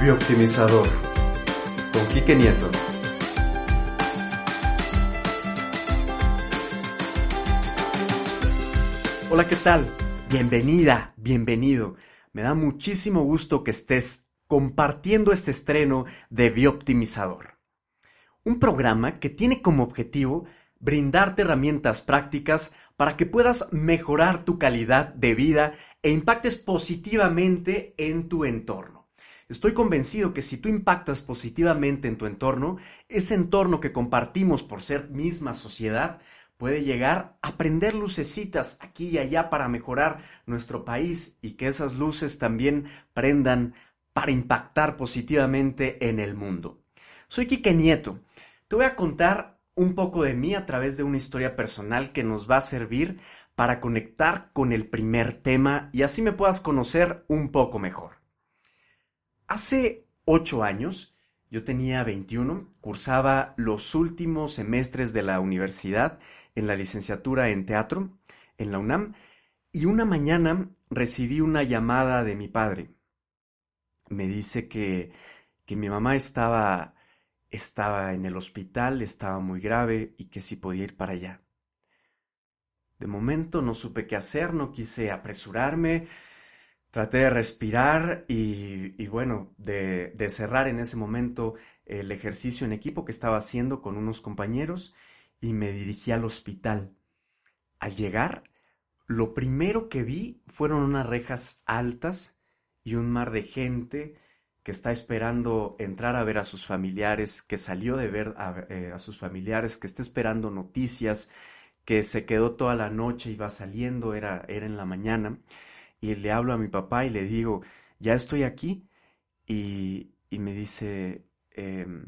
Biooptimizador con Quique Nieto. Hola, ¿qué tal? Bienvenida, bienvenido. Me da muchísimo gusto que estés compartiendo este estreno de Biooptimizador. Un programa que tiene como objetivo brindarte herramientas prácticas para que puedas mejorar tu calidad de vida e impactes positivamente en tu entorno. Estoy convencido que si tú impactas positivamente en tu entorno, ese entorno que compartimos por ser misma sociedad, puede llegar a prender lucecitas aquí y allá para mejorar nuestro país y que esas luces también prendan para impactar positivamente en el mundo. Soy Quique Nieto. Te voy a contar un poco de mí a través de una historia personal que nos va a servir para conectar con el primer tema y así me puedas conocer un poco mejor. Hace ocho años, yo tenía 21, cursaba los últimos semestres de la universidad en la licenciatura en teatro en la UNAM y una mañana recibí una llamada de mi padre. Me dice que, que mi mamá estaba, estaba en el hospital, estaba muy grave y que si podía ir para allá. De momento no supe qué hacer, no quise apresurarme, Traté de respirar y, bueno, de, de, cerrar en ese momento el ejercicio en equipo que estaba haciendo con unos compañeros y me dirigí al hospital. Al llegar, lo primero que vi fueron unas rejas altas y un mar de gente que está esperando entrar a ver a sus familiares, que salió de ver a, eh, a sus familiares, que está esperando noticias, que se quedó toda la noche y va saliendo, era, era en la mañana y le hablo a mi papá y le digo, ya estoy aquí y, y me dice, em,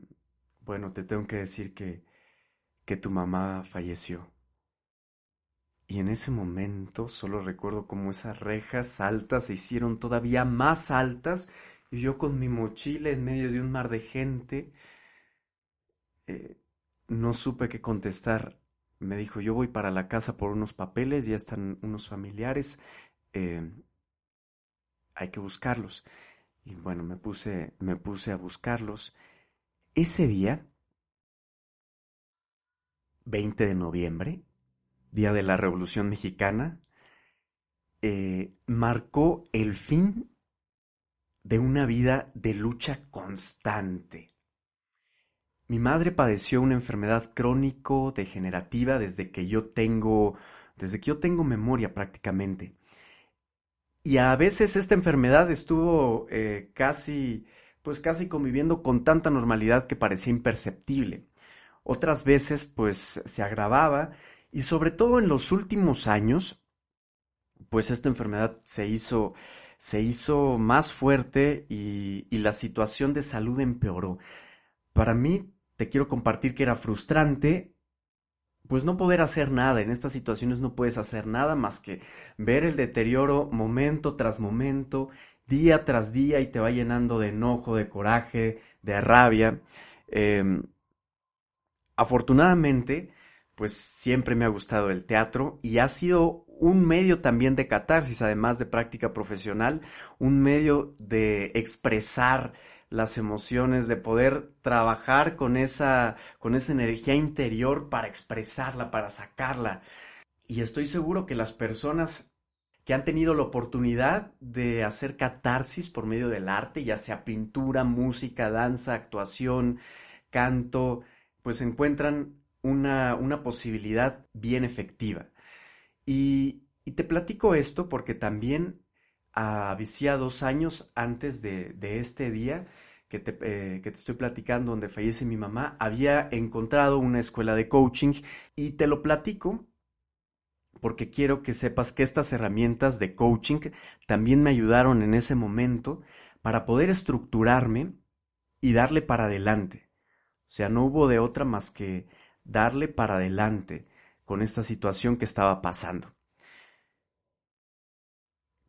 bueno, te tengo que decir que, que tu mamá falleció. Y en ese momento solo recuerdo cómo esas rejas altas se hicieron todavía más altas y yo con mi mochila en medio de un mar de gente eh, no supe qué contestar. Me dijo, yo voy para la casa por unos papeles, ya están unos familiares, eh, hay que buscarlos. Y bueno, me puse, me puse a buscarlos. Ese día, 20 de noviembre, día de la Revolución Mexicana, eh, marcó el fin de una vida de lucha constante. Mi madre padeció una enfermedad crónico-degenerativa desde que yo tengo, desde que yo tengo memoria prácticamente. Y a veces esta enfermedad estuvo eh, casi, pues casi conviviendo con tanta normalidad que parecía imperceptible. Otras veces, pues se agravaba y sobre todo en los últimos años, pues esta enfermedad se hizo, se hizo más fuerte y, y la situación de salud empeoró. Para mí, te quiero compartir que era frustrante pues no poder hacer nada. En estas situaciones no puedes hacer nada más que ver el deterioro momento tras momento, día tras día y te va llenando de enojo, de coraje, de rabia. Em, afortunadamente, pues siempre me ha gustado el teatro y ha sido un medio también de catarsis, además de práctica profesional, un medio de expresar las emociones, de poder trabajar con esa, con esa energía interior para expresarla, para sacarla. Y estoy seguro que las personas que han tenido la oportunidad de hacer catarsis por medio del arte, ya sea pintura, música, danza, actuación, canto, pues encuentran una, una posibilidad bien efectiva. Y, y te platico esto porque también había dos años antes de, de este día que te, eh, que te, estoy platicando, donde fallece mi mamá, había encontrado una escuela de coaching y te lo platico porque quiero que sepas que estas herramientas de coaching también me ayudaron en ese momento para poder estructurarme y darle para adelante. O sea, no hubo de otra más que darle para adelante con esta situación que estaba pasando.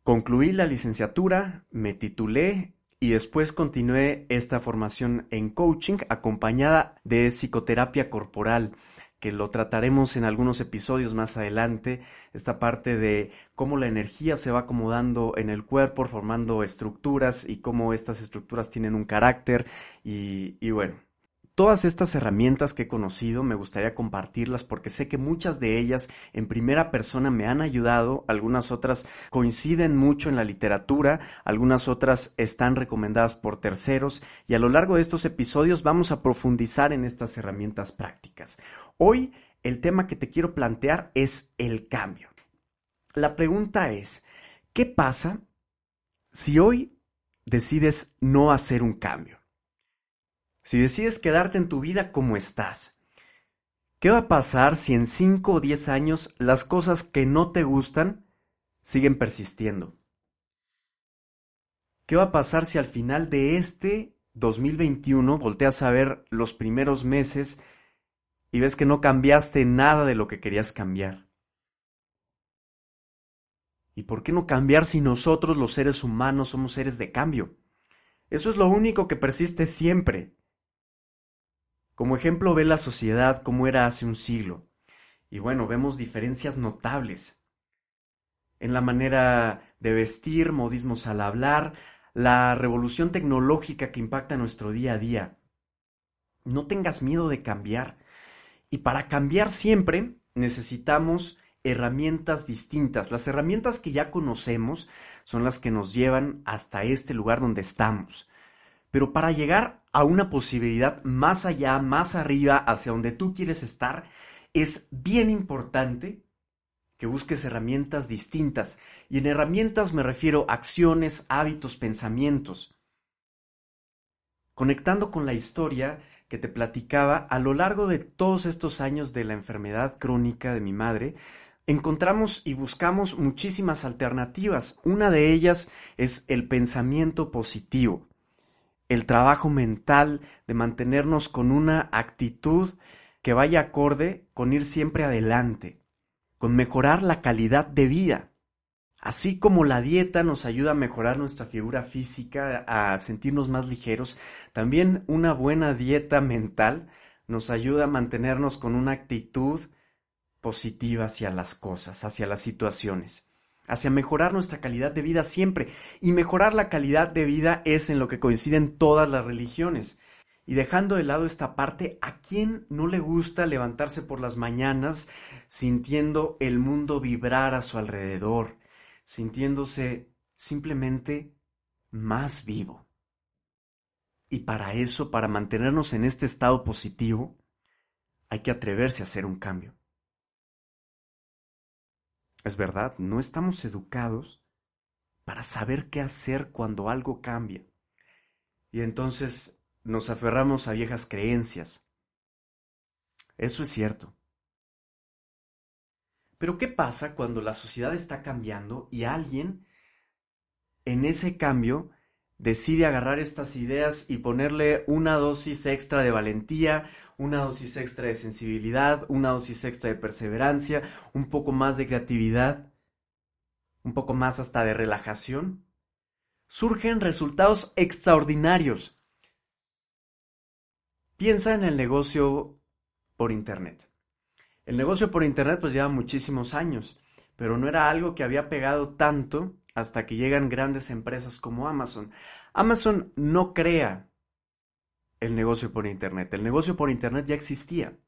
Concluí la licenciatura, me titulé y después continué esta formación en coaching acompañada de psicoterapia corporal que lo trataremos en algunos episodios más adelante, esta parte de cómo la energía se va acomodando en el cuerpo, formando estructuras y cómo estas estructuras tienen un carácter y, bueno, Todas estas herramientas que he conocido me gustaría compartirlas porque sé que muchas de ellas en primera persona me han ayudado, algunas otras coinciden mucho en la literatura, algunas otras están recomendadas por terceros y a lo largo de estos episodios vamos a profundizar en estas herramientas prácticas. Hoy el tema que te quiero plantear es el cambio. La pregunta es, ¿qué pasa si hoy decides no hacer un cambio? Si decides quedarte en tu vida como estás, ¿qué va a pasar si en 5 o 10 años las cosas que no te gustan siguen persistiendo? ¿Qué va a pasar si al final de este 2021 volteas a ver los primeros meses y ves que no cambiaste nada de lo que querías cambiar? ¿Y por qué no cambiar si nosotros los seres humanos somos seres de cambio? Eso es lo único que persiste siempre. Como ejemplo ve la sociedad como era hace un siglo. Y bueno, vemos diferencias notables en la manera de vestir, modismos al hablar, la revolución tecnológica que impacta nuestro día a día. No tengas miedo de cambiar. Y para cambiar siempre necesitamos herramientas distintas. Las herramientas que ya conocemos son las que nos llevan hasta este lugar donde estamos. Pero para llegar a una posibilidad más allá, más arriba, hacia donde tú quieres estar, es bien importante que busques herramientas distintas. Y en herramientas me refiero a acciones, hábitos, pensamientos. Conectando con la historia que te platicaba, a lo largo de todos estos años de la enfermedad crónica de mi madre, encontramos y buscamos muchísimas alternativas. Una de ellas es el pensamiento positivo el trabajo mental, de mantenernos con una actitud que vaya acorde con ir siempre adelante, con mejorar la calidad de vida. Así como la dieta nos ayuda a mejorar nuestra figura física, a sentirnos más ligeros, también una buena dieta mental nos ayuda a mantenernos con una actitud positiva hacia las cosas, hacia las situaciones hacia mejorar nuestra calidad de vida siempre. Y mejorar la calidad de vida es en lo que coinciden todas las religiones. Y dejando de lado esta parte, ¿a quién no le gusta levantarse por las mañanas sintiendo el mundo vibrar a su alrededor, sintiéndose simplemente más vivo? Y para eso, para mantenernos en este estado positivo, hay que atreverse a hacer un cambio. Es verdad, no estamos educados para saber qué hacer cuando algo cambia. Y entonces nos aferramos a viejas creencias. Eso es cierto. Pero ¿qué pasa cuando la sociedad está cambiando y alguien en ese cambio decide agarrar estas ideas y ponerle una dosis extra de valentía, una dosis extra de sensibilidad, una dosis extra de perseverancia, un poco más de creatividad, un poco más hasta de relajación, surgen resultados extraordinarios. Piensa en el negocio por Internet. El negocio por Internet pues lleva muchísimos años, pero no era algo que había pegado tanto hasta que llegan grandes empresas como Amazon. Amazon no crea el negocio por Internet. El negocio por Internet ya existía.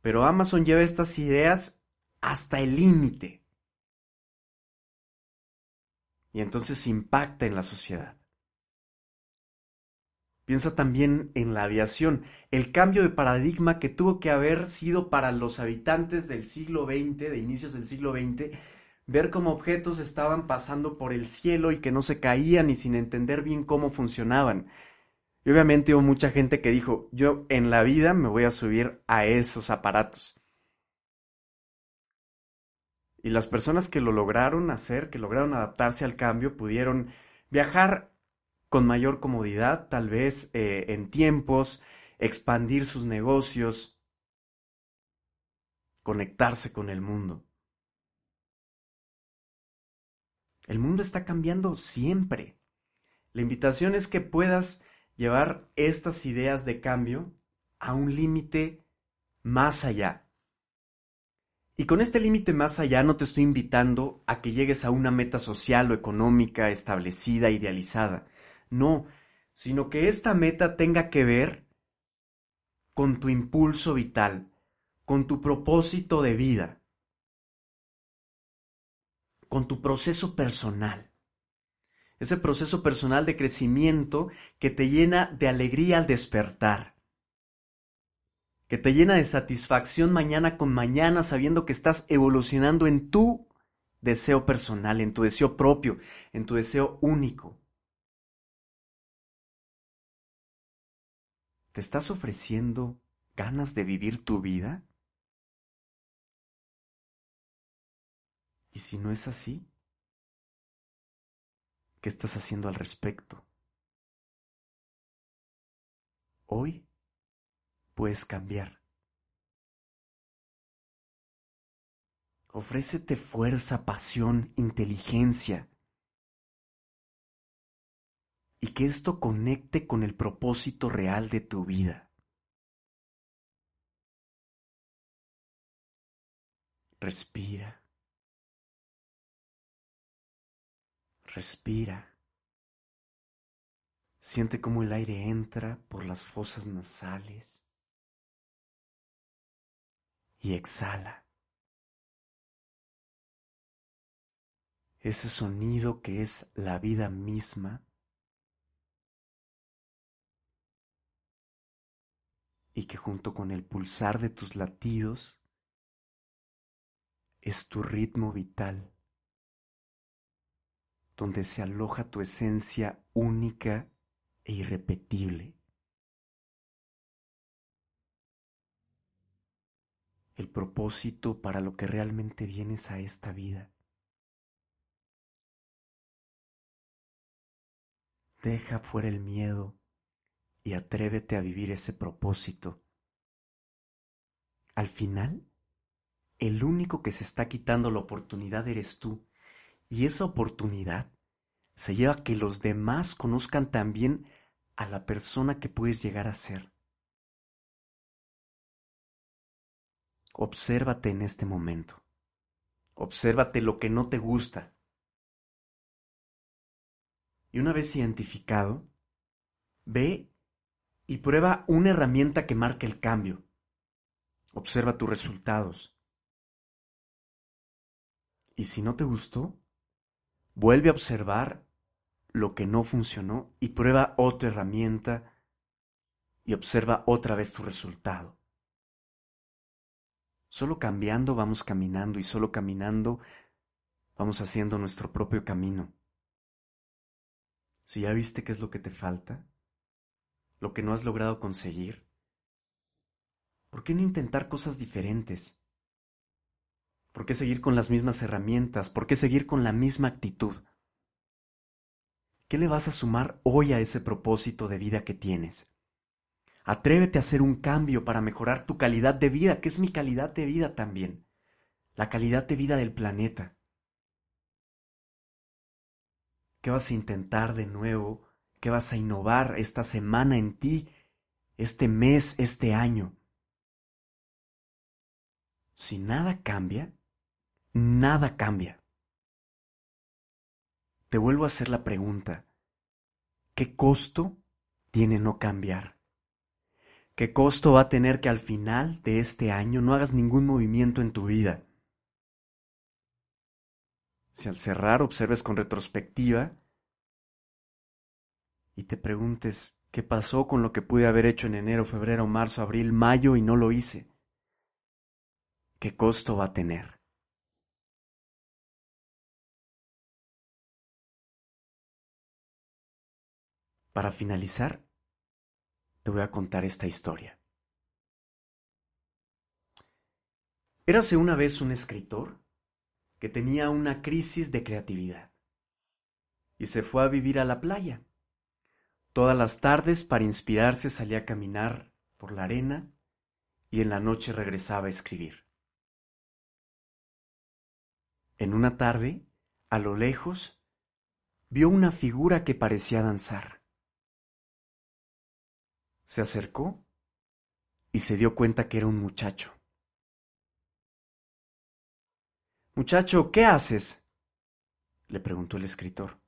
Pero Amazon lleva estas ideas hasta el límite. Y entonces impacta en la sociedad. Piensa también en la aviación, el cambio de paradigma que tuvo que haber sido para los habitantes del siglo XX, de inicios del siglo XX, ver cómo objetos estaban pasando por el cielo y que no se caían y sin entender bien cómo funcionaban. Y obviamente hubo mucha gente que dijo, yo en la vida me voy a subir a esos aparatos. Y las personas que lo lograron hacer, que lograron adaptarse al cambio, pudieron viajar con mayor comodidad, tal vez eh, en tiempos, expandir sus negocios, conectarse con el mundo. El mundo está cambiando siempre. La invitación es que puedas llevar estas ideas de cambio a un límite más allá. Y con este límite más allá no te estoy invitando a que llegues a una meta social o económica establecida, idealizada. No, sino que esta meta tenga que ver con tu impulso vital, con tu propósito de vida, con tu proceso personal. Ese proceso personal de crecimiento que te llena de alegría al despertar, que te llena de satisfacción mañana con mañana sabiendo que estás evolucionando en tu deseo personal, en tu deseo propio, en tu deseo único. ¿Te estás ofreciendo ganas de vivir tu vida? ¿Y si no es así? ¿Qué estás haciendo al respecto? Hoy puedes cambiar. Ofrécete fuerza, pasión, inteligencia. Y que esto conecte con el propósito real de tu vida. Respira. Respira. Siente cómo el aire entra por las fosas nasales y exhala. Ese sonido que es la vida misma y que junto con el pulsar de tus latidos es tu ritmo vital donde se aloja tu esencia única e irrepetible. El propósito para lo que realmente vienes a esta vida. Deja fuera el miedo y atrévete a vivir ese propósito. Al final, el único que se está quitando la oportunidad eres tú y esa oportunidad se lleva que los demás conozcan también a la persona que puedes llegar a ser. Obsérvate en este momento. Obsérvate lo que no te gusta. Y una vez identificado, ve y prueba una herramienta que marque el cambio. Observa tus resultados. Y si no te gustó, Vuelve a observar lo que no funcionó y prueba otra herramienta y observa otra vez tu resultado. Solo cambiando vamos caminando y solo caminando vamos haciendo nuestro propio camino. Si ya viste qué es lo que te falta, lo que no has logrado conseguir, ¿por qué no intentar cosas diferentes? ¿Por qué seguir con las mismas herramientas? ¿Por qué seguir con la misma actitud? ¿Qué le vas a sumar hoy a ese propósito de vida que tienes? Atrévete a hacer un cambio para mejorar tu calidad de vida, que es mi calidad de vida también, la calidad de vida del planeta. ¿Qué vas a intentar de nuevo? ¿Qué vas a innovar esta semana en ti, este mes, este año? Si nada cambia, nada cambia. Te vuelvo a hacer la pregunta, ¿qué costo tiene no cambiar? ¿Qué costo va a tener que al final de este año no hagas ningún movimiento en tu vida? Si al cerrar observes con retrospectiva y te preguntes qué pasó con lo que pude haber hecho en enero, febrero, marzo, abril, mayo y no lo hice, ¿qué costo va a tener? Para finalizar, te voy a contar esta historia. Érase una vez un escritor que tenía una crisis de creatividad y se fue a vivir a la playa. Todas las tardes para inspirarse salía a caminar por la arena y en la noche regresaba a escribir. En una tarde, a lo lejos, vio una figura que parecía danzar. Se acercó y se dio cuenta que era un muchacho. Muchacho, ¿qué haces? le preguntó el escritor.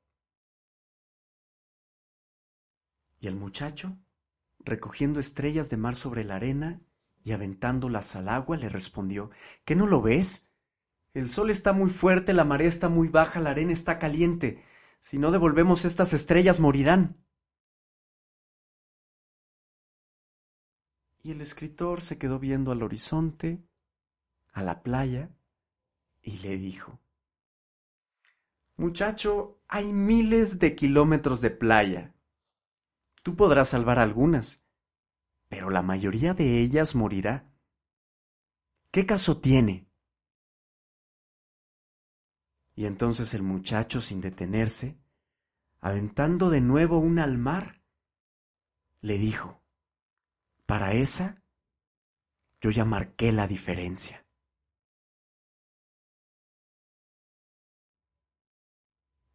Y el muchacho, recogiendo estrellas de mar sobre la arena y aventándolas al agua, le respondió ¿Que no lo ves? El sol está muy fuerte, la marea está muy baja, la arena está caliente. Si no devolvemos estas estrellas morirán. Y el escritor se quedó viendo al horizonte, a la playa, y le dijo, Muchacho, hay miles de kilómetros de playa. Tú podrás salvar algunas, pero la mayoría de ellas morirá. ¿Qué caso tiene? Y entonces el muchacho, sin detenerse, aventando de nuevo una al mar, le dijo, Para esa yo ya marqué la diferencia.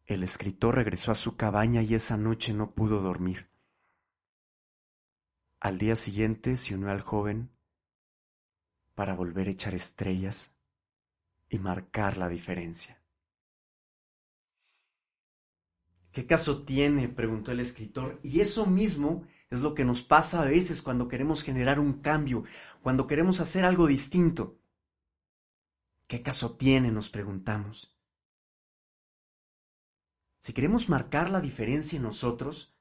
El escritor regresó a su cabaña y esa noche no pudo dormir. Al día siguiente se unió al joven para volver a echar estrellas y marcar la diferencia. ¿Qué caso tiene? preguntó el escritor. Y eso mismo es lo que nos pasa a veces cuando queremos generar un cambio, cuando queremos hacer algo distinto. ¿Qué caso tiene? nos preguntamos. Si queremos marcar la diferencia en nosotros,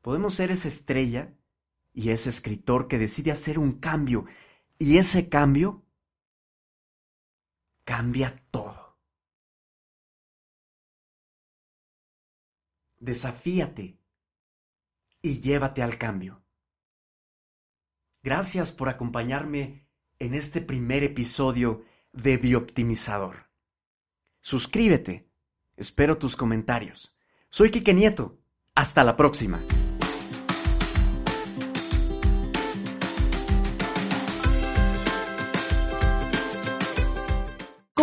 podemos ser esa estrella y ese escritor que decide hacer un cambio y ese cambio cambia todo. Desafíate y llévate al cambio. Gracias por acompañarme en este primer episodio de Bioptimizador. Suscríbete Espero tus comentarios. Soy Quique Nieto. Hasta la próxima.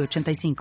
85